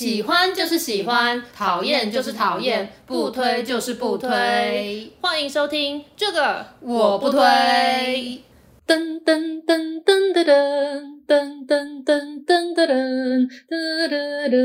喜欢就是喜欢，讨厌就是讨厌，不推就是不推。欢迎收听这个我不推。噔噔噔噔噔噔。噔噔噔噔噔噔噔噔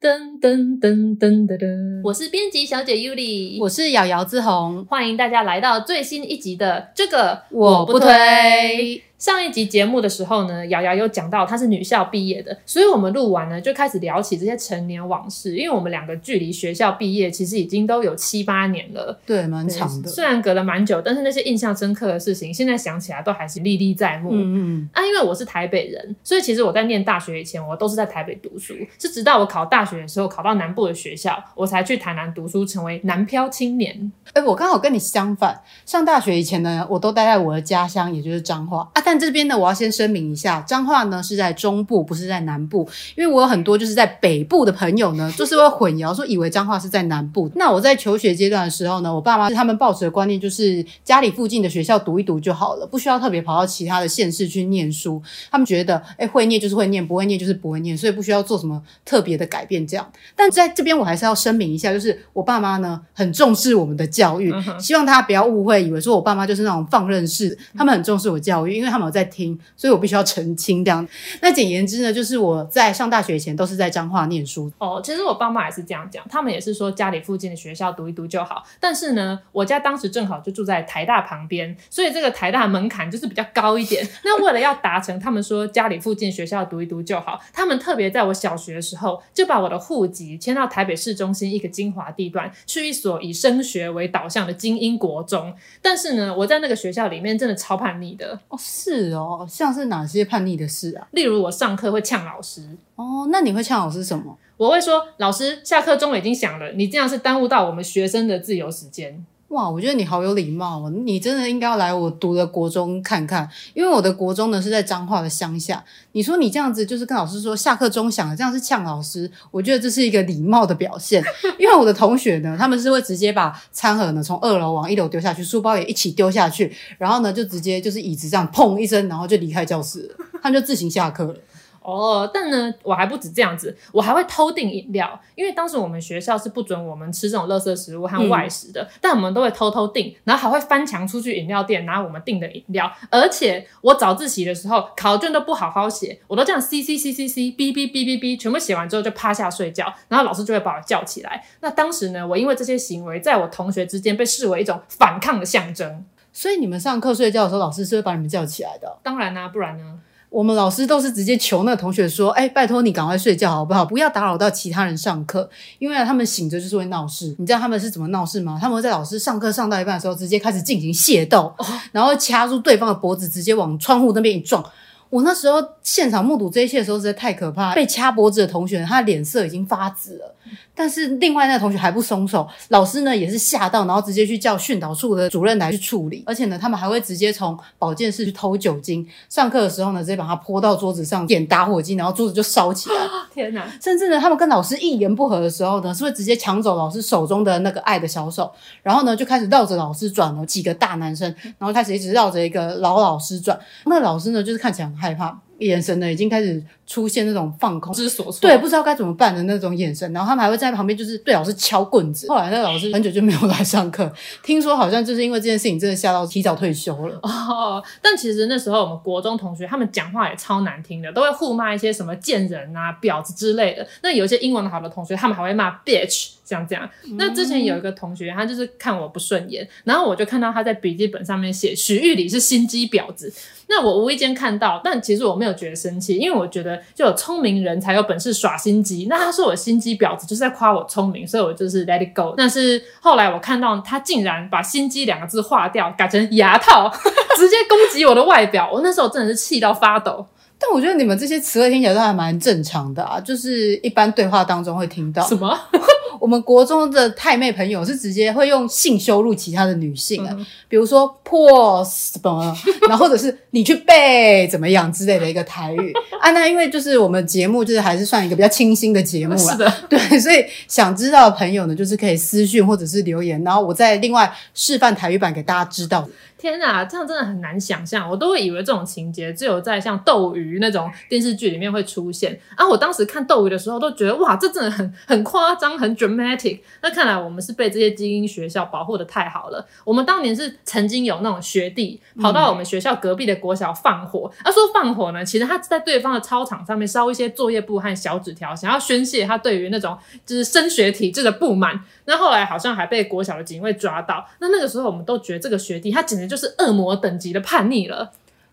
噔噔噔噔噔噔，我是编辑小姐 Yuli，我是瑶瑶之红，欢迎大家来到最新一集的这个我不推。上一集节目的时候呢，瑶瑶有讲到她是女校毕业的，所以我们录完呢就开始聊起这些成年往事。因为我们两个距离学校毕业其实已经都有七八年了，对，蛮长的。虽然隔了蛮久，但是那些印象深刻的事情，现在想起来都还是历历在目。嗯嗯。啊，因为我是台北人，所以其实我在念大学以前，我都是在台北读书。是直到我考大学的时候，考到南部的学校，我才去台南读书，成为南漂青年。哎、我刚好跟你相反，上大学以前呢，我都待在我的家乡，也就是彰化啊。但这边呢，我要先。声明一下，彰化呢是在中部，不是在南部。因为我有很多就是在北部的朋友呢，就是会混淆，说以为彰化是在南部。那我在求学阶段的时候呢，我爸妈他们抱持的观念就是家里附近的学校读一读就好了，不需要特别跑到其他的县市去念书。他们觉得，哎，会念就是会念，不会念就是不会念，所以不需要做什么特别的改变。这样，但在这边我还是要声明一下，就是我爸妈呢很重视我们的教育，希望大家不要误会，以为说我爸妈就是那种放任式，他们很重视我教育，因为他们有在听。所以我必须要澄清这样。那简言之呢，就是我在上大学以前都是在彰化念书。哦，其实我爸妈也是这样讲，他们也是说家里附近的学校读一读就好。但是呢，我家当时正好就住在台大旁边，所以这个台大门槛就是比较高一点。那为了要达成他们说家里附近学校读一读就好，他们特别在我小学的时候就把我的户籍迁到台北市中心一个精华地段，去一所以升学为导向的精英国中。但是呢，我在那个学校里面真的超叛逆的。哦，是哦，像是哪？些叛逆的事啊，例如我上课会呛老师哦，那你会呛老师什么？我会说，老师，下课钟已经响了，你这样是耽误到我们学生的自由时间。哇，我觉得你好有礼貌哦！你真的应该要来我读的国中看看，因为我的国中呢是在彰化的乡下。你说你这样子就是跟老师说下课钟响了，这样是呛老师，我觉得这是一个礼貌的表现。因为我的同学呢，他们是会直接把餐盒呢从二楼往一楼丢下去，书包也一起丢下去，然后呢就直接就是椅子这样砰一声，然后就离开教室了，他们就自行下课了。哦，但呢，我还不止这样子，我还会偷订饮料，因为当时我们学校是不准我们吃这种垃圾食物和外食的，嗯、但我们都会偷偷订，然后还会翻墙出去饮料店拿我们订的饮料，而且我早自习的时候考卷都不好好写，我都这样 c c c c c b b b b b 全部写完之后就趴下睡觉，然后老师就会把我叫起来。那当时呢，我因为这些行为，在我同学之间被视为一种反抗的象征，所以你们上课睡觉的时候，老师是会把你们叫起来的？当然啦、啊，不然呢？我们老师都是直接求那个同学说：“哎，拜托你赶快睡觉好不好？不要打扰到其他人上课，因为他们醒着就是会闹事。你知道他们是怎么闹事吗？他们会在老师上课上到一半的时候，直接开始进行械斗，然后掐住对方的脖子，直接往窗户那边一撞。我那时候现场目睹这一切的时候，实在太可怕。被掐脖子的同学，他脸色已经发紫了。”但是另外那个同学还不松手，老师呢也是吓到，然后直接去叫训导处的主任来去处理，而且呢，他们还会直接从保健室去偷酒精，上课的时候呢，直接把它泼到桌子上，点打火机，然后桌子就烧起来。天哪！甚至呢，他们跟老师一言不合的时候呢，是会直接抢走老师手中的那个爱的小手，然后呢就开始绕着老师转了几个大男生，然后开始一直绕着一个老老师转。那个老师呢，就是看起来很害怕。眼神呢，已经开始出现那种放空、不知所措，对，不知道该怎么办的那种眼神。然后他们还会在旁边，就是对老师敲棍子。后来那个老师很久就没有来上课，听说好像就是因为这件事情，真的吓到提早退休了。哦，但其实那时候我们国中同学他们讲话也超难听的，都会互骂一些什么贱人啊、婊子之类的。那有一些英文好的同学，他们还会骂 bitch。像这样，那之前有一个同学，他就是看我不顺眼，然后我就看到他在笔记本上面写徐玉礼是心机婊子。那我无意间看到，但其实我没有觉得生气，因为我觉得就有聪明人才有本事耍心机。那他说我心机婊子，就是在夸我聪明，所以我就是 let it go。但是后来我看到他竟然把心机两个字划掉，改成牙套，直接攻击我的外表，我那时候真的是气到发抖。但我觉得你们这些词汇听起来都还蛮正常的啊，就是一般对话当中会听到什么。我们国中的太妹朋友是直接会用性羞辱其他的女性啊，嗯、比如说破什么，然后或者是你去背怎么样之类的一个台语 啊。那因为就是我们节目就是还是算一个比较清新的节目了，是的，对，所以想知道的朋友呢，就是可以私讯或者是留言，然后我再另外示范台语版给大家知道。天啊，这样真的很难想象，我都会以为这种情节只有在像斗鱼那种电视剧里面会出现啊！我当时看斗鱼的时候都觉得哇，这真的很很夸张，很 dramatic。那看来我们是被这些精英学校保护的太好了。我们当年是曾经有那种学弟跑到我们学校隔壁的国小放火，他、嗯啊、说放火呢，其实他在对方的操场上面烧一些作业簿和小纸条，想要宣泄他对于那种就是升学体制的不满。那后来好像还被国小的警卫抓到。那那个时候我们都觉得这个学弟他简直就是恶魔等级的叛逆了。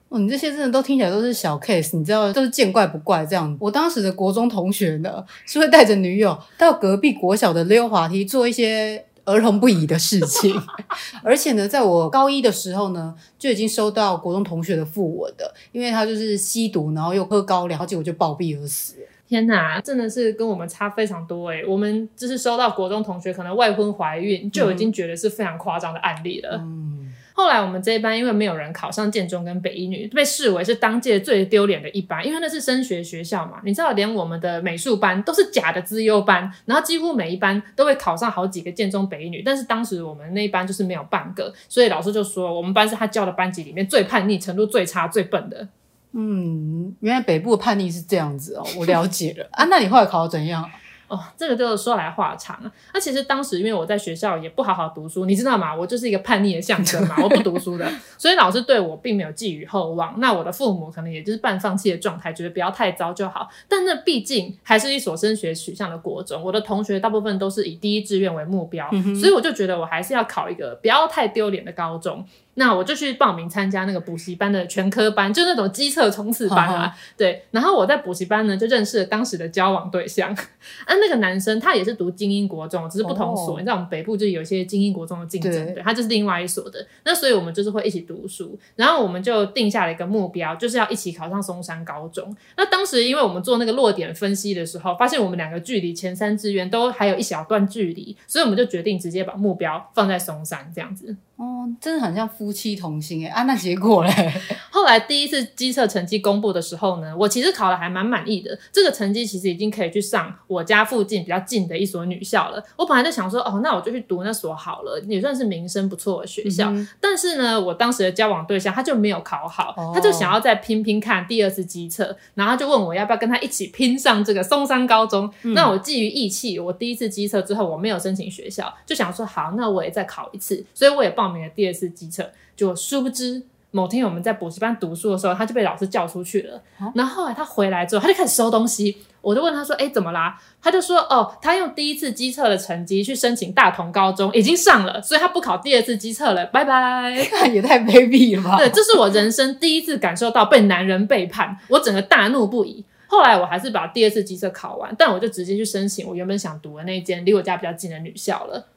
哦，你这些真的都听起来都是小 case，你知道都是见怪不怪这样。我当时的国中同学呢，是会带着女友到隔壁国小的溜滑梯做一些儿童不宜的事情，而且呢，在我高一的时候呢，就已经收到国中同学的訃闻的，因为他就是吸毒，然后又喝高粱，结果就暴毙而死。天哪，真的是跟我们差非常多诶。我们就是收到国中同学可能未婚怀孕，就已经觉得是非常夸张的案例了。嗯。后来我们这一班因为没有人考上建中跟北一女，被视为是当届最丢脸的一班，因为那是升学学校嘛。你知道，连我们的美术班都是假的资优班，然后几乎每一班都会考上好几个建中北一女，但是当时我们那一班就是没有半个，所以老师就说我们班是他教的班级里面最叛逆、程度最差、最笨的。嗯，原来北部的叛逆是这样子哦，我了解了啊。那你后来考得怎样？哦，这个就说来话长啊。那其实当时因为我在学校也不好好读书，你知道吗？我就是一个叛逆的象征嘛，我不读书的，所以老师对我并没有寄予厚望。那我的父母可能也就是半放弃的状态，觉得不要太糟就好。但那毕竟还是一所升学取向的国中，我的同学大部分都是以第一志愿为目标，嗯、所以我就觉得我还是要考一个不要太丢脸的高中。那我就去报名参加那个补习班的全科班，就那种机测冲刺班啊。对，然后我在补习班呢，就认识了当时的交往对象。啊，那个男生他也是读精英国中，只是不同所。你知道我们北部就有一些精英国中的竞争，对，他就是另外一所的。那所以我们就是会一起读书，然后我们就定下了一个目标，就是要一起考上松山高中。那当时因为我们做那个落点分析的时候，发现我们两个距离前三志愿都还有一小段距离，所以我们就决定直接把目标放在松山这样子。哦，真的很像夫妻同心诶啊，那结果嘞？后来第一次机测成绩公布的时候呢，我其实考的还蛮满意的。这个成绩其实已经可以去上我家附近比较近的一所女校了。我本来就想说，哦，那我就去读那所好了，也算是名声不错的学校。嗯、但是呢，我当时的交往对象他就没有考好，哦、他就想要再拼拼看第二次机测，然后他就问我要不要跟他一起拼上这个松山高中。嗯、那我基于义气，我第一次机测之后我没有申请学校，就想说好，那我也再考一次，所以我也报。名了第二次机测，就殊不知某天我们在补习班读书的时候，他就被老师叫出去了。哦、然后后来他回来之后，他就开始收东西。我就问他说：“哎，怎么啦？”他就说：“哦，他用第一次机测的成绩去申请大同高中，已经上了，所以他不考第二次机测了。拜拜。”也太卑鄙了吧！对，这是我人生第一次感受到被男人背叛，我整个大怒不已。后来我还是把第二次机测考完，但我就直接去申请我原本想读的那间离我家比较近的女校了。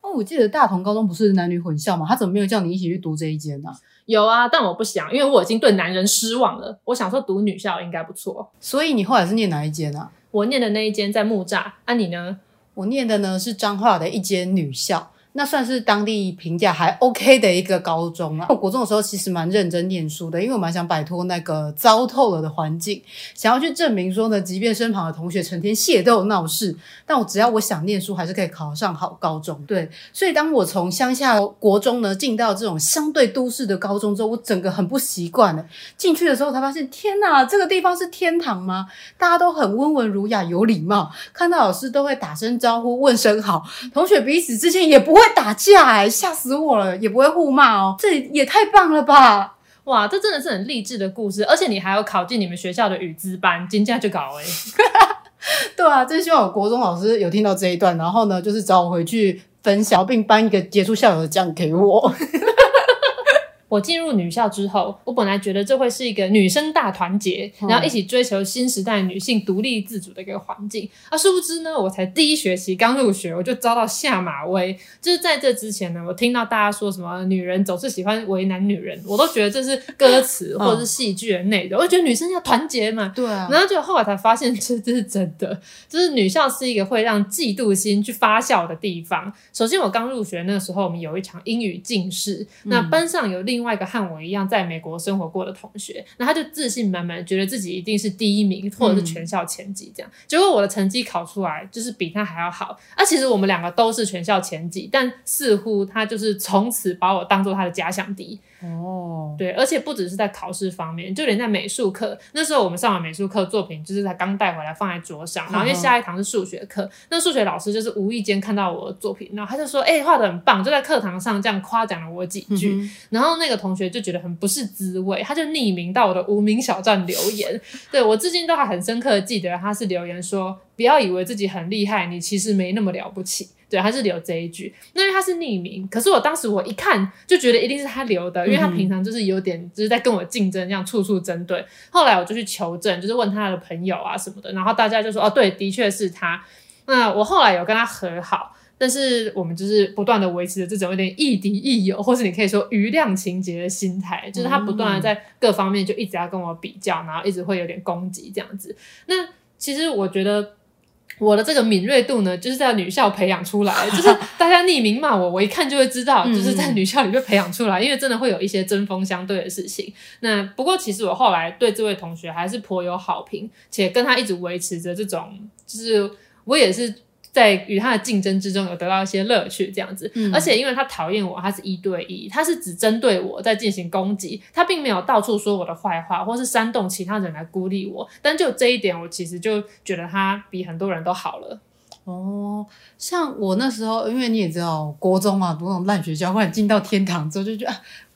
哦，我记得大同高中不是男女混校吗？他怎么没有叫你一起去读这一间呢？有啊，但我不想，因为我已经对男人失望了。我想说读女校应该不错。所以你后来是念哪一间啊？我念的那一间在木栅。啊，你呢？我念的呢是彰化的一间女校。那算是当地评价还 OK 的一个高中啊。我国中的时候其实蛮认真念书的，因为我蛮想摆脱那个糟透了的环境，想要去证明说呢，即便身旁的同学成天械斗闹事，但我只要我想念书，还是可以考上好高中。对，所以当我从乡下国中呢进到这种相对都市的高中之后，我整个很不习惯了。进去的时候才发现，天哪，这个地方是天堂吗？大家都很温文儒雅、有礼貌，看到老师都会打声招呼、问声好，同学彼此之间也不会。会打架哎、欸，吓死我了！也不会互骂哦，这也太棒了吧！哇，这真的是很励志的故事，而且你还要考进你们学校的语资班，金价就搞哎。对啊，真希望我国中老师有听到这一段，然后呢，就是找我回去分享，并颁一个杰出校友的奖给我。我进入女校之后，我本来觉得这会是一个女生大团结，然后一起追求新时代女性独立自主的一个环境。啊，殊不知呢，我才第一学期刚入学，我就遭到下马威。就是在这之前呢，我听到大家说什么女人总是喜欢为难女人，我都觉得这是歌词或者是戏剧的内容。我就觉得女生要团结嘛，对啊。然后就后来才发现，这这是真的，就是女校是一个会让嫉妒心去发酵的地方。首先，我刚入学那个时候，我们有一场英语竞试，那班上有另另外一个和我一样在美国生活过的同学，那他就自信满满，觉得自己一定是第一名，或者是全校前几这样。结果我的成绩考出来，就是比他还要好。啊，其实我们两个都是全校前几，但似乎他就是从此把我当做他的假想敌。哦，对，而且不只是在考试方面，就连在美术课，那时候我们上完美术课作品，就是才刚带回来放在桌上，然后因为下一堂是数学课，那数学老师就是无意间看到我的作品，然后他就说：“哎、欸，画的很棒！”就在课堂上这样夸奖了我几句，嗯、然后那个同学就觉得很不是滋味，他就匿名到我的无名小站留言，对，我至今都还很深刻的记得，他是留言说：“不要以为自己很厉害，你其实没那么了不起。”对，他是留这一句，那因为他是匿名，可是我当时我一看就觉得一定是他留的，因为他平常就是有点就是在跟我竞争，这样处处针对。后来我就去求证，就是问他的朋友啊什么的，然后大家就说哦，对，的确是他。那我后来有跟他和好，但是我们就是不断的维持着这种有点亦敌亦友，或是你可以说余量情节的心态，就是他不断的在各方面就一直要跟我比较，然后一直会有点攻击这样子。那其实我觉得。我的这个敏锐度呢，就是在女校培养出来，就是大家匿名骂我，我一看就会知道，就是在女校里面培养出来，因为真的会有一些针锋相对的事情。那不过其实我后来对这位同学还是颇有好评，且跟他一直维持着这种，就是我也是。在与他的竞争之中，有得到一些乐趣，这样子。嗯、而且因为他讨厌我，他是一对一，他是只针对我在进行攻击，他并没有到处说我的坏话，或是煽动其他人来孤立我。但就这一点，我其实就觉得他比很多人都好了。哦，像我那时候，因为你也知道，国中啊，读那种烂学校，后来进到天堂之后，就觉得。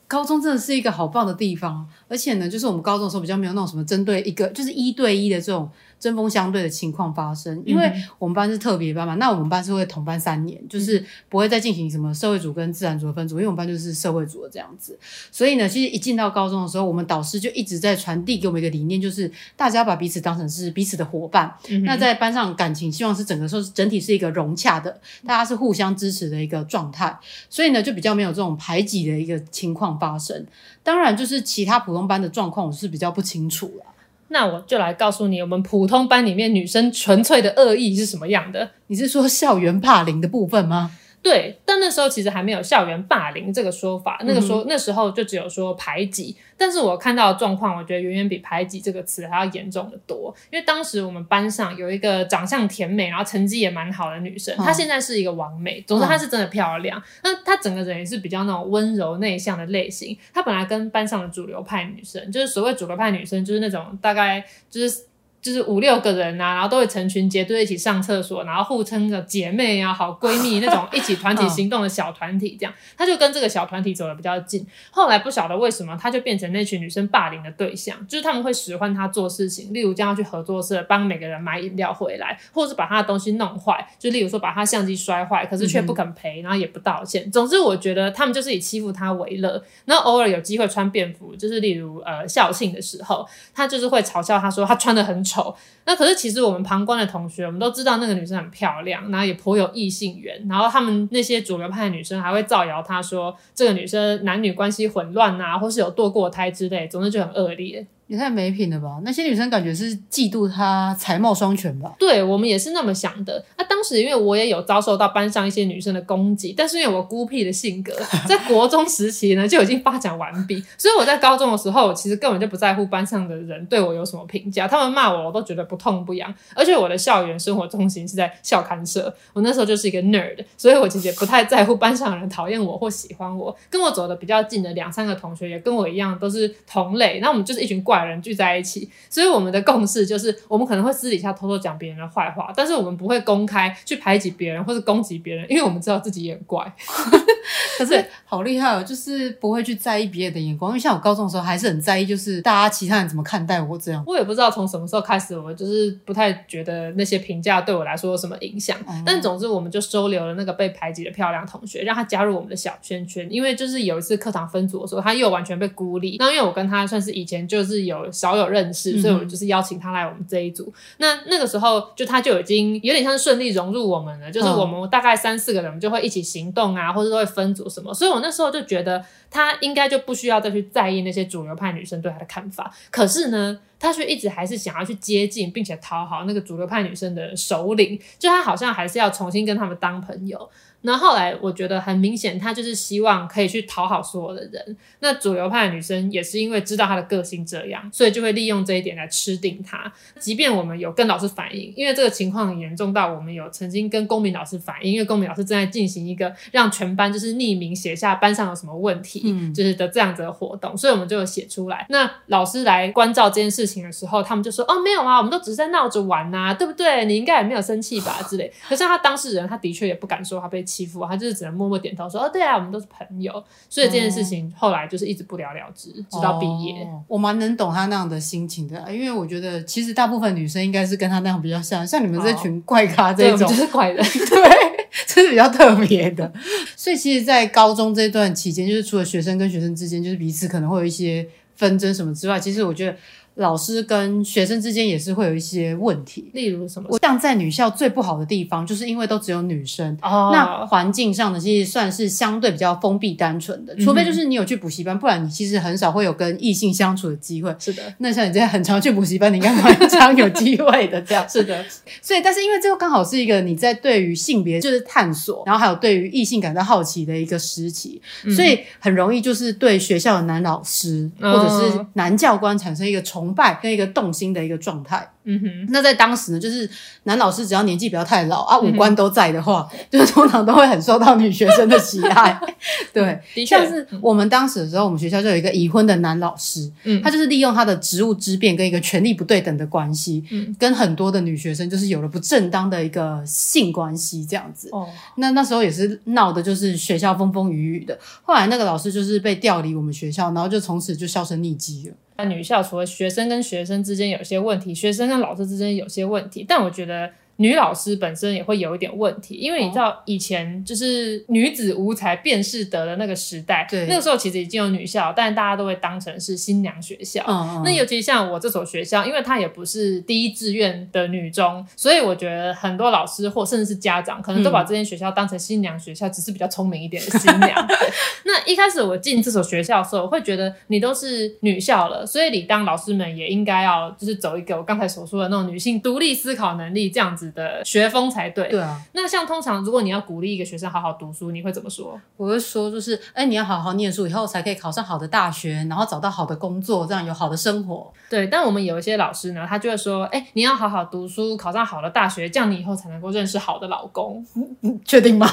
高中真的是一个好棒的地方，而且呢，就是我们高中的时候比较没有那种什么针对一个，就是一对一的这种针锋相对的情况发生。因为我们班是特别班嘛，那我们班是会同班三年，就是不会再进行什么社会组跟自然组的分组，因为我们班就是社会组的这样子。所以呢，其实一进到高中的时候，我们导师就一直在传递给我们一个理念，就是大家把彼此当成是彼此的伙伴。嗯、那在班上感情，希望是整个说是整体是一个融洽的，大家是互相支持的一个状态。所以呢，就比较没有这种排挤的一个情况发生，当然就是其他普通班的状况，我是比较不清楚了。那我就来告诉你，我们普通班里面女生纯粹的恶意是什么样的？你是说校园霸凌的部分吗？对，但那时候其实还没有校园霸凌这个说法，那个说、嗯、那时候就只有说排挤。但是我看到的状况，我觉得远远比排挤这个词还要严重的多。因为当时我们班上有一个长相甜美，然后成绩也蛮好的女生，嗯、她现在是一个完美，总之她是真的漂亮。嗯、那她整个人也是比较那种温柔内向的类型。她本来跟班上的主流派女生，就是所谓主流派女生，就是那种大概就是。就是五六个人啊，然后都会成群结队一起上厕所，然后互称个姐妹啊、好闺蜜那种一起团体行动的小团体，这样，他就跟这个小团体走得比较近。后来不晓得为什么，他就变成那群女生霸凌的对象，就是他们会使唤他做事情，例如叫他去合作社帮每个人买饮料回来，或者是把他的东西弄坏，就例如说把他相机摔坏，可是却不肯赔，然后也不道歉。总之，我觉得他们就是以欺负他为乐，然后偶尔有机会穿便服，就是例如呃校庆的时候，他就是会嘲笑他说他穿得很丑。丑，那可是其实我们旁观的同学，我们都知道那个女生很漂亮，然后也颇有异性缘，然后他们那些主流派的女生还会造谣她说这个女生男女关系混乱啊，或是有堕过胎之类，总之就很恶劣。也太没品了吧！那些女生感觉是嫉妒她才貌双全吧？对，我们也是那么想的。那、啊、当时因为我也有遭受到班上一些女生的攻击，但是因为我孤僻的性格，在国中时期呢就已经发展完毕，所以我在高中的时候我其实根本就不在乎班上的人对我有什么评价，他们骂我我都觉得不痛不痒。而且我的校园生活中心是在校刊社，我那时候就是一个 nerd，所以我其实也不太在乎班上的人讨厌我或喜欢我。跟我走的比较近的两三个同学也跟我一样都是同类，那我们就是一群怪。人聚在一起，所以我们的共识就是，我们可能会私底下偷偷讲别人的坏话，但是我们不会公开态去排挤别人或是攻击别人，因为我们知道自己也很怪。可是好厉害哦，就是不会去在意别人的眼光。因为像我高中的时候还是很在意，就是大家其他人怎么看待我这样。我也不知道从什么时候开始，我就是不太觉得那些评价对我来说有什么影响。嗯、但总之，我们就收留了那个被排挤的漂亮同学，让他加入我们的小圈圈。因为就是有一次课堂分组的时候，他又完全被孤立。那因为我跟他算是以前就是有少有认识，所以我就是邀请他来我们这一组。嗯、那那个时候就他就已经有点像是顺利融入我们了，就是我们大概三四个人就会一起行动啊，或者会分组什么。所以我那时候就觉得他应该就不需要再去在意那些主流派女生对他的看法。可是呢，他却一直还是想要去接近并且讨好那个主流派女生的首领，就他好像还是要重新跟他们当朋友。那后来我觉得很明显，他就是希望可以去讨好所有的人。那主流派的女生也是因为知道他的个性这样，所以就会利用这一点来吃定他。即便我们有跟老师反映，因为这个情况很严重到我们有曾经跟公民老师反映，因为公民老师正在进行一个让全班就是匿名写下班上有什么问题，嗯，就是的这样子的活动，所以我们就有写出来。那老师来关照这件事情的时候，他们就说：“哦，没有啊，我们都只是在闹着玩呐、啊，对不对？你应该也没有生气吧？”之类。可是他当事人，他的确也不敢说他被欺负，他就是只能默默点头说：“哦，对啊，我们都是朋友。”所以这件事情后来就是一直不了了之，直到毕业。哦，我蛮能懂他那样的心情的，因为我觉得其实大部分女生应该是跟他那样比较像，像你们这群怪咖这种，就是怪人，对，这是比较特别的。所以其实，在高中这段期间，就是除了学生跟学生之间，就是彼此可能会有一些纷争什么之外，其实我觉得。老师跟学生之间也是会有一些问题，例如什么？我像在女校最不好的地方，就是因为都只有女生，哦、那环境上呢，其实算是相对比较封闭单纯的。除非就是你有去补习班，不然你其实很少会有跟异性相处的机会。是的，那像你这样很常去补习班，你应该蛮常有机会的。这样是的，所以但是因为这个刚好是一个你在对于性别就是探索，然后还有对于异性感到好奇的一个时期，嗯、所以很容易就是对学校的男老师或者是男教官产生一个崇。崇拜跟一个动心的一个状态。嗯哼，那在当时呢，就是男老师只要年纪不要太老啊，五官都在的话，嗯、就是通常都会很受到女学生的喜爱。对，的确像是我们当时的时候，我们学校就有一个已婚的男老师，嗯，他就是利用他的职务之便跟一个权力不对等的关系，嗯，跟很多的女学生就是有了不正当的一个性关系这样子。哦，那那时候也是闹的，就是学校风风雨雨的。后来那个老师就是被调离我们学校，然后就从此就销声匿迹了。那女校除了学生跟学生之间有些问题，学生老师之间有些问题，但我觉得。女老师本身也会有一点问题，因为你知道以前就是女子无才便是德的那个时代，对，那个时候其实已经有女校，但大家都会当成是新娘学校。嗯嗯。那尤其像我这所学校，因为它也不是第一志愿的女中，所以我觉得很多老师或甚至是家长，可能都把这间学校当成新娘学校，只是比较聪明一点的新娘。那一开始我进这所学校的时候，我会觉得你都是女校了，所以你当老师们也应该要就是走一个我刚才所说的那种女性独立思考能力这样子。的学风才对。对啊，那像通常如果你要鼓励一个学生好好读书，你会怎么说？我会说就是，哎，你要好好念书，以后才可以考上好的大学，然后找到好的工作，这样有好的生活。对，但我们有一些老师呢，他就会说，哎，你要好好读书，考上好的大学，这样你以后才能够认识好的老公。确定吗？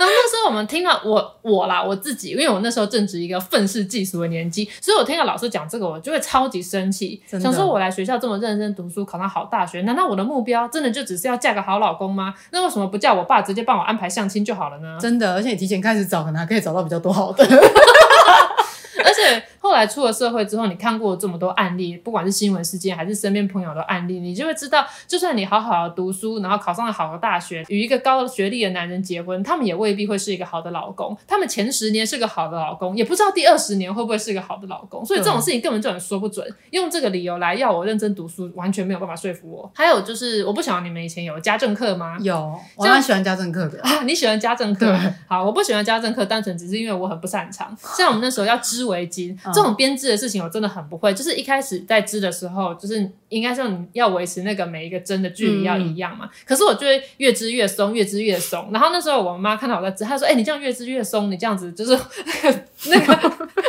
然后那时候我们听到我我啦我自己，因为我那时候正值一个愤世嫉俗的年纪，所以我听到老师讲这个，我就会超级生气，想说我来学校这么认真读书，考上好大学，难道我的目标真的就只是要嫁个好老公吗？那为什么不叫我爸直接帮我安排相亲就好了呢？真的，而且你提前开始找，可能还可以找到比较多好的。而且后来出了社会之后，你看过这么多案例，不管是新闻事件还是身边朋友的案例，你就会知道，就算你好好的读书，然后考上了好的大学，与一个高学历的男人结婚，他们也未必会是一个好的老公。他们前十年是个好的老公，也不知道第二十年会不会是一个好的老公。所以这种事情根本就很说不准。用这个理由来要我认真读书，完全没有办法说服我。还有就是，我不晓得你们以前有家政课吗？有，我蛮喜欢家政课的。啊，你喜欢家政课？对。好，我不喜欢家政课，单纯只是因为我很不擅长。像我们那时候要织围巾。这种编织的事情我真的很不会，就是一开始在织的时候，就是应该说你要维持那个每一个针的距离要一样嘛。嗯、可是我就会越织越松，越织越松。然后那时候我妈看到我在织，她说：“哎、欸，你这样越织越松，你这样子就是 那个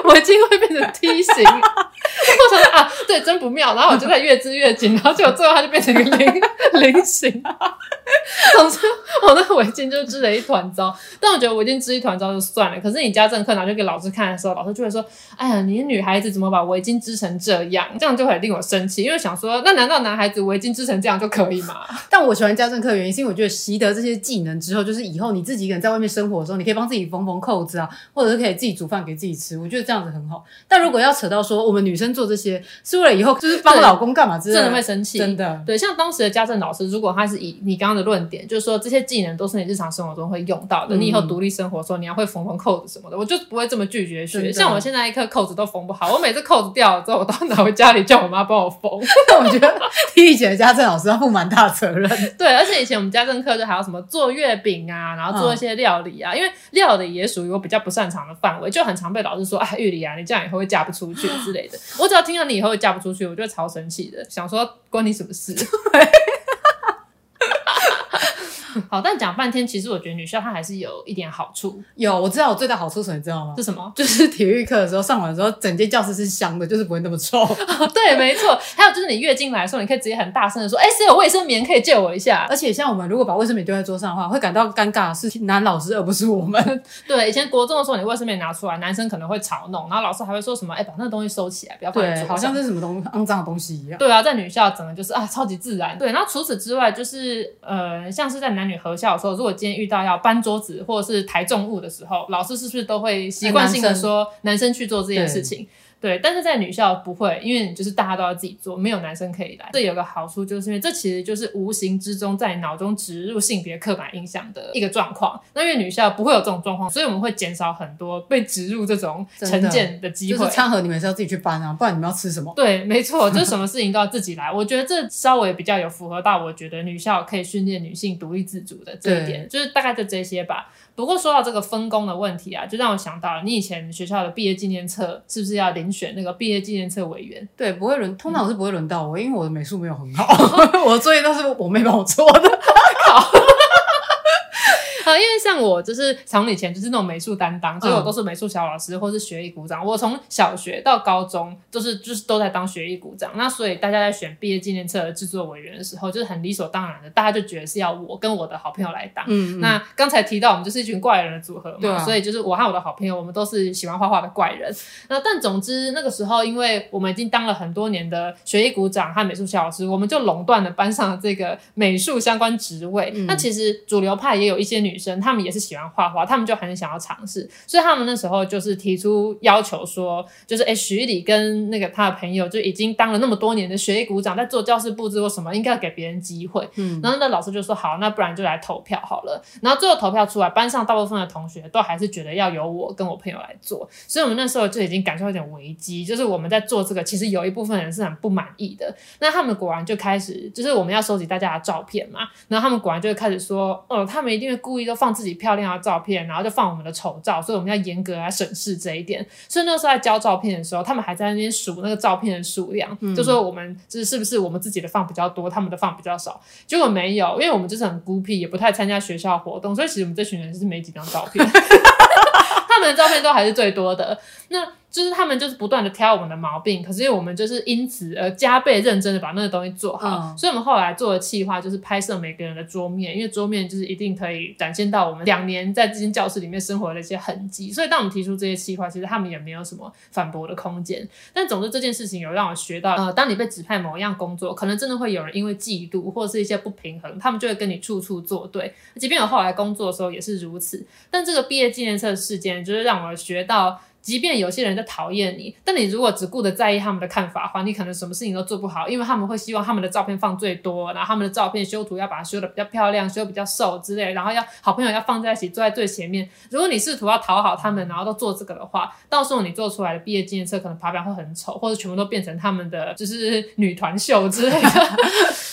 围巾会变成梯形。”我说啊，对，真不妙。然后我就在越织越紧，然后结果最后它就变成一个菱菱形。总之，我那个围巾就织了一团糟。但我觉得围巾织一团糟就算了，可是你家政课拿去给老师看的时候，老师就会说：“哎呀，你女孩子怎么把围巾织成这样？”这样就很令我生气，因为想说，那难道男孩子围巾织成这样就可以吗？但我喜欢家政课的原因，是因为我觉得习得这些技能之后，就是以后你自己一个人在外面生活的时候，你可以帮自己缝缝扣子啊，或者是可以自己煮饭给自己吃。我觉得这样子很好。但如果要扯到说我们女生做这些是为了以后就是帮老公干嘛之类的，真的会生气。真的，对，像当时的家政老师，如果他是以你刚刚的论点，就是说这些技能都是你日常生活中会用到的，嗯、你以后独立生活的时候你要会缝缝扣子什么的，我就不会这么拒绝学。像我现在一颗扣子都缝不好，我每次扣子掉了之后，我都拿回家里叫我妈帮我缝。我觉得替以前的家政老师要负蛮大责任。对，而且以前我们家政课就还有什么做月饼啊，然后做一些料理啊，嗯、因为料理也属于我比较不擅长的范围，就很常被老师说啊，玉里啊，你这样以后会嫁不出去之类的。我只要听到你以后会嫁不出去，我就会超生气的，想说关你什么事？好，但讲半天，其实我觉得女校它还是有一点好处。有，我知道我最大好处是什么，你知道吗？是什么？就是体育课的时候上完的时候，整间教室是香的，就是不会那么臭。哦、对，没错。还有就是你月经来的时候，你可以直接很大声的说：“哎、欸，谁有卫生棉可以借我一下？”而且像我们如果把卫生棉丢在桌上的话，会感到尴尬的是男老师而不是我们。对，以前国中的时候，你卫生棉拿出来，男生可能会嘲弄，然后老师还会说什么：“哎、欸，把那个东西收起来，不要放在桌上。”好像是什么东肮脏的东西一样。对啊，在女校整个就是啊，超级自然。对，然后除此之外，就是呃，像是在男女合校的时候。如果今天遇到要搬桌子或者是抬重物的时候，老师是不是都会习惯性的说男生去做这件事情？对，但是在女校不会，因为就是大家都要自己做，没有男生可以来。这有个好处，就是因为这其实就是无形之中在脑中植入性别刻板印象的一个状况。那因为女校不会有这种状况，所以我们会减少很多被植入这种成见的机会。就是餐盒你们是要自己去搬啊，不然你们要吃什么？对，没错，就是什么事情都要自己来。我觉得这稍微比较有符合到我觉得女校可以训练女性独立自主的这一点，就是大概就这些吧。不过说到这个分工的问题啊，就让我想到了你以前学校的毕业纪念册是不是要遴选那个毕业纪念册委员？对，不会轮，通常是不会轮到我，嗯、因为我的美术没有很好，我的作业都是我妹帮我做的。好。因为像我就是从以前就是那种美术担当，所以我都是美术小老师或是学艺股长。我从小学到高中都是就是都在当学艺股长。那所以大家在选毕业纪念册的制作委员的时候，就是很理所当然的，大家就觉得是要我跟我的好朋友来当。嗯，嗯，那刚才提到我们就是一群怪人的组合嘛，啊，所以就是我和我的好朋友，我们都是喜欢画画的怪人。那但总之那个时候，因为我们已经当了很多年的学艺股长和美术小老师，我们就垄断了班上的这个美术相关职位。嗯，那其实主流派也有一些女生，她们也是喜欢画画，他们就很想要尝试，所以他们那时候就是提出要求说，就是哎，徐礼跟那个他的朋友就已经当了那么多年的学艺股长，在做教室布置或什么，应该要给别人机会。嗯，然后那老师就说好，那不然就来投票好了。然后最后投票出来，班上大部分的同学都还是觉得要由我跟我朋友来做，所以我们那时候就已经感受到一点危机，就是我们在做这个，其实有一部分人是很不满意的。那他们果然就开始，就是我们要收集大家的照片嘛，然后他们果然就开始说，哦，他们一定会故意都放自己漂亮的。照片，然后就放我们的丑照，所以我们要严格来审视这一点。所以那时候在交照片的时候，他们还在那边数那个照片的数量，嗯、就说我们就是是不是我们自己的放比较多，他们的放比较少。结果没有，因为我们就是很孤僻，也不太参加学校活动，所以其实我们这群人是没几张照片，他们的照片都还是最多的。那。就是他们就是不断的挑我们的毛病，可是因为我们就是因此而加倍认真的把那个东西做好，嗯、所以我们后来做的计划就是拍摄每个人的桌面，因为桌面就是一定可以展现到我们两年在这间教室里面生活的一些痕迹。所以当我们提出这些计划，其实他们也没有什么反驳的空间。但总之这件事情有让我学到，呃，当你被指派某一样工作，可能真的会有人因为嫉妒或者是一些不平衡，他们就会跟你处处作对。即便我后来工作的时候也是如此。但这个毕业纪念册事件，就是让我学到。即便有些人在讨厌你，但你如果只顾着在意他们的看法的话，你可能什么事情都做不好，因为他们会希望他们的照片放最多，然后他们的照片修图要把它修的比较漂亮，修比较瘦之类，然后要好朋友要放在一起坐在最前面。如果你试图要讨好他们，然后都做这个的话，到时候你做出来的毕业纪念册可能发表会很丑，或者全部都变成他们的就是女团秀之类的。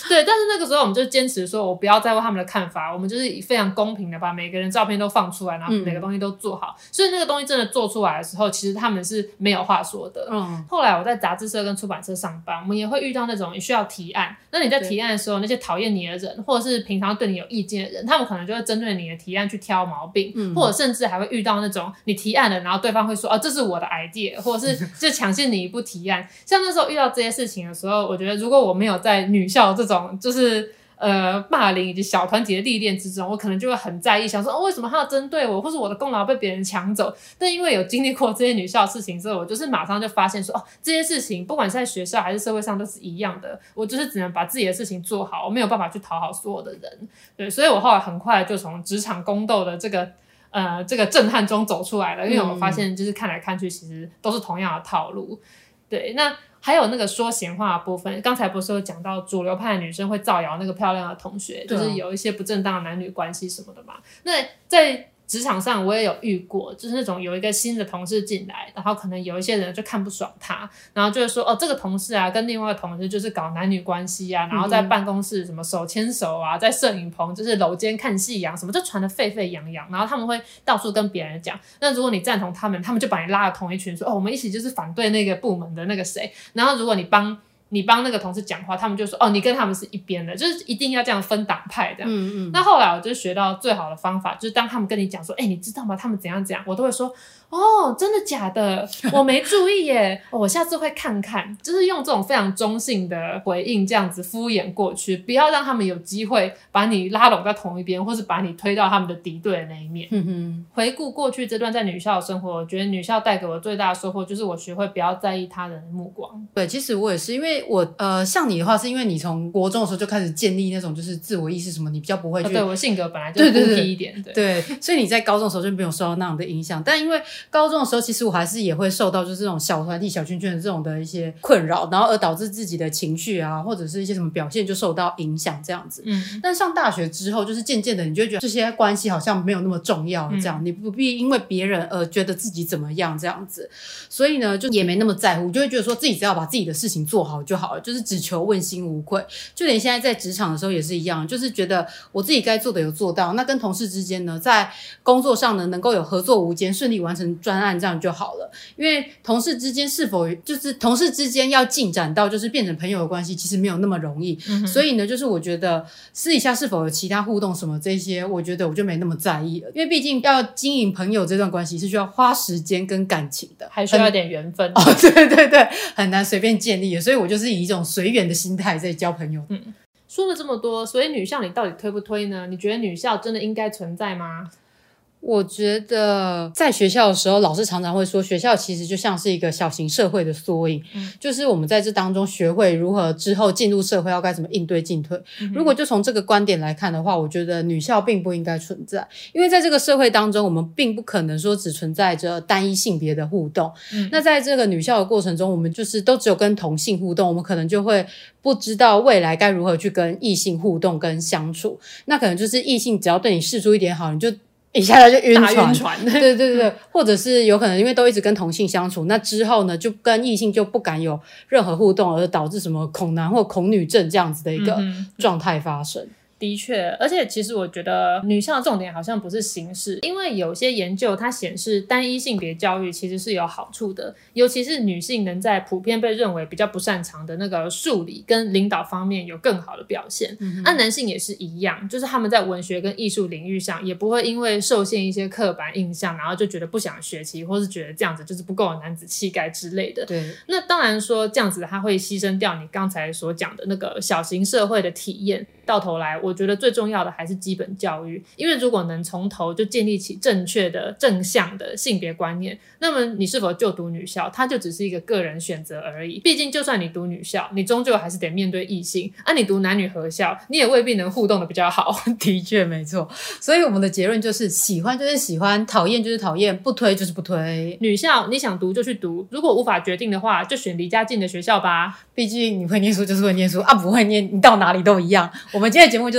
对，但是那个时候我们就坚持说，我不要在乎他们的看法，我们就是以非常公平的把每个人照片都放出来，然后每个东西都做好。嗯、所以那个东西真的做出来的时候，其实他们是没有话说的。嗯。后来我在杂志社跟出版社上班，我们也会遇到那种你需要提案。那你在提案的时候，那些讨厌你的人，或者是平常对你有意见的人，他们可能就会针对你的提案去挑毛病，嗯、或者甚至还会遇到那种你提案了，然后对方会说：“哦、啊，这是我的 idea”，或者是 就抢先你一步提案。像那时候遇到这些事情的时候，我觉得如果我没有在女校这种就是。呃霸凌以及小团体的历练之中，我可能就会很在意，想说哦，为什么他要针对我，或是我的功劳被别人抢走？但因为有经历过这些女校的事情之后，我就是马上就发现说哦，这些事情不管是在学校还是社会上都是一样的，我就是只能把自己的事情做好，我没有办法去讨好所有的人。对，所以我后来很快就从职场宫斗的这个呃这个震撼中走出来了，因为我发现就是看来看去其实都是同样的套路。对，那。还有那个说闲话的部分，刚才不是有讲到主流派的女生会造谣那个漂亮的同学，就是有一些不正当的男女关系什么的嘛。那在职场上我也有遇过，就是那种有一个新的同事进来，然后可能有一些人就看不爽他，然后就会说哦，这个同事啊跟另外一个同事就是搞男女关系啊，然后在办公室什么手牵手啊，在摄影棚就是搂肩看夕阳什么，就传的沸沸扬扬，然后他们会到处跟别人讲。那如果你赞同他们，他们就把你拉到同一群，说哦，我们一起就是反对那个部门的那个谁。然后如果你帮。你帮那个同事讲话，他们就说哦，你跟他们是一边的，就是一定要这样分党派这样。嗯嗯。那后来我就学到最好的方法，就是当他们跟你讲说，哎，你知道吗？他们怎样怎样，我都会说。哦，真的假的？我没注意耶，哦，我下次会看看。就是用这种非常中性的回应，这样子敷衍过去，不要让他们有机会把你拉拢在同一边，或是把你推到他们的敌对的那一面。嗯哼。回顾过去这段在女校的生活，我觉得女校带给我最大的收获就是我学会不要在意他人的目光。对，其实我也是，因为我呃，像你的话，是因为你从国中的时候就开始建立那种就是自我意识什么，你比较不会去。哦，对，我性格本来就孤僻一点，对，对，对，对，所以你在高中的时候就没有受到那样的影响，但因为。高中的时候，其实我还是也会受到就是这种小团体、小圈圈的这种的一些困扰，然后而导致自己的情绪啊，或者是一些什么表现就受到影响这样子。嗯，但上大学之后，就是渐渐的，你就会觉得这些关系好像没有那么重要，这样、嗯、你不必因为别人而觉得自己怎么样这样子。所以呢，就也没那么在乎，就会觉得说自己只要把自己的事情做好就好了，就是只求问心无愧。就连现在在职场的时候也是一样，就是觉得我自己该做的有做到，那跟同事之间呢，在工作上呢，能够有合作无间，顺利完成。专案这样就好了，因为同事之间是否就是同事之间要进展到就是变成朋友的关系，其实没有那么容易。嗯、所以呢，就是我觉得私底下是否有其他互动什么这些，我觉得我就没那么在意了。因为毕竟要经营朋友这段关系是需要花时间跟感情的，还需要点缘分哦。对对对，很难随便建立的。所以我就是以一种随缘的心态在交朋友。嗯，说了这么多，所以女校你到底推不推呢？你觉得女校真的应该存在吗？我觉得在学校的时候，老师常常会说，学校其实就像是一个小型社会的缩影，嗯、就是我们在这当中学会如何之后进入社会要该怎么应对进退。嗯、如果就从这个观点来看的话，我觉得女校并不应该存在，因为在这个社会当中，我们并不可能说只存在着单一性别的互动。嗯、那在这个女校的过程中，我们就是都只有跟同性互动，我们可能就会不知道未来该如何去跟异性互动跟相处。那可能就是异性只要对你示出一点好，你就。一下来就晕船，船。对对对对，或者是有可能因为都一直跟同性相处，那之后呢，就跟异性就不敢有任何互动，而导致什么恐男或恐女症这样子的一个状态发生。嗯的确，而且其实我觉得女校的重点好像不是形式，因为有些研究它显示单一性别教育其实是有好处的，尤其是女性能在普遍被认为比较不擅长的那个数理跟领导方面有更好的表现。那、嗯啊、男性也是一样，就是他们在文学跟艺术领域上也不会因为受限一些刻板印象，然后就觉得不想学习，或是觉得这样子就是不够有男子气概之类的。对，那当然说这样子他会牺牲掉你刚才所讲的那个小型社会的体验。到头来，我觉得最重要的还是基本教育，因为如果能从头就建立起正确的正向的性别观念，那么你是否就读女校，它就只是一个个人选择而已。毕竟，就算你读女校，你终究还是得面对异性；而、啊、你读男女合校，你也未必能互动的比较好。的确，没错。所以我们的结论就是：喜欢就是喜欢，讨厌就是讨厌，不推就是不推。女校你想读就去读，如果无法决定的话，就选离家近的学校吧。毕竟你会念书就是会念书啊，不会念你到哪里都一样。我们今天的节目就